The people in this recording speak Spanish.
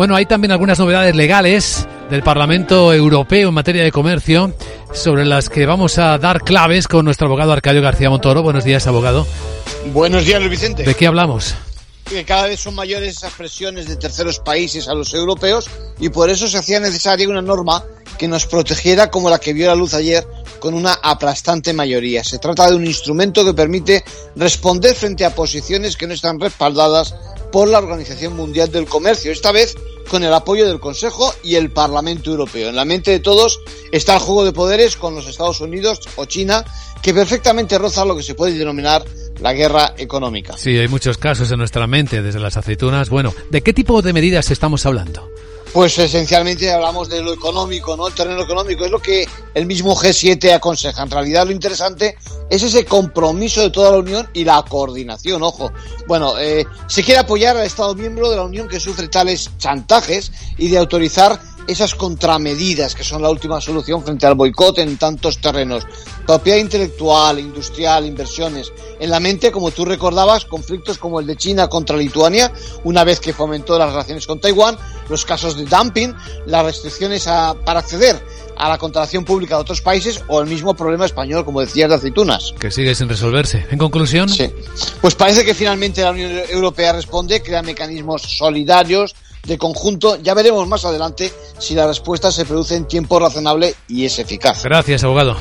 Bueno, hay también algunas novedades legales del Parlamento Europeo en materia de comercio sobre las que vamos a dar claves con nuestro abogado Arcadio García Montoro. Buenos días, abogado. Buenos días, Luis Vicente. ¿De qué hablamos? Que cada vez son mayores esas presiones de terceros países a los europeos y por eso se hacía necesaria una norma que nos protegiera como la que vio la luz ayer con una aplastante mayoría. Se trata de un instrumento que permite responder frente a posiciones que no están respaldadas por la Organización Mundial del Comercio, esta vez con el apoyo del Consejo y el Parlamento Europeo. En la mente de todos está el juego de poderes con los Estados Unidos o China, que perfectamente roza lo que se puede denominar la guerra económica. Sí, hay muchos casos en nuestra mente, desde las aceitunas. Bueno, ¿de qué tipo de medidas estamos hablando? Pues esencialmente hablamos de lo económico, ¿no? El terreno económico es lo que el mismo G7 aconseja. En realidad lo interesante es ese compromiso de toda la Unión y la coordinación, ojo. Bueno, eh, se quiere apoyar al Estado miembro de la Unión que sufre tales chantajes y de autorizar esas contramedidas que son la última solución frente al boicot en tantos terrenos. Propiedad intelectual, industrial, inversiones. En la mente, como tú recordabas, conflictos como el de China contra Lituania, una vez que fomentó las relaciones con Taiwán, los casos de dumping, las restricciones a, para acceder a la contratación pública de otros países o el mismo problema español, como decías, de aceitunas. Que sigue sin resolverse. En conclusión. Sí. Pues parece que finalmente la Unión Europea responde, crea mecanismos solidarios, de conjunto. Ya veremos más adelante si la respuesta se produce en tiempo razonable y es eficaz. Gracias, abogado.